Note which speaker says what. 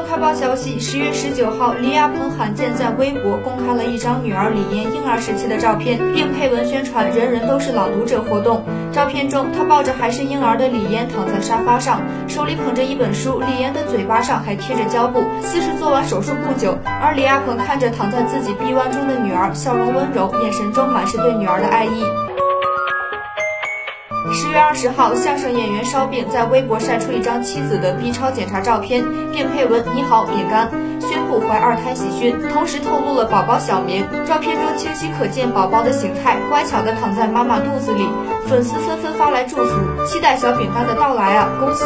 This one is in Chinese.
Speaker 1: 快报消息，十月十九号，李亚鹏罕见在微博公开了一张女儿李嫣婴儿时期的照片，并配文宣传“人人都是朗读者”活动。照片中，她抱着还是婴儿的李嫣躺在沙发上，手里捧着一本书，李嫣的嘴巴上还贴着胶布，似是做完手术不久。而李亚鹏看着躺在自己臂弯中的女儿，笑容温柔，眼神中满是对女儿的爱意。十月二十号，相声演员烧饼在微博晒出一张妻子的 B 超检查照片，并配文“你好，饼干”，宣布怀二胎喜讯，同时透露了宝宝小名。照片中清晰可见宝宝的形态，乖巧的躺在妈妈肚子里。粉丝纷纷发来祝福，期待小饼干的到来啊！恭喜！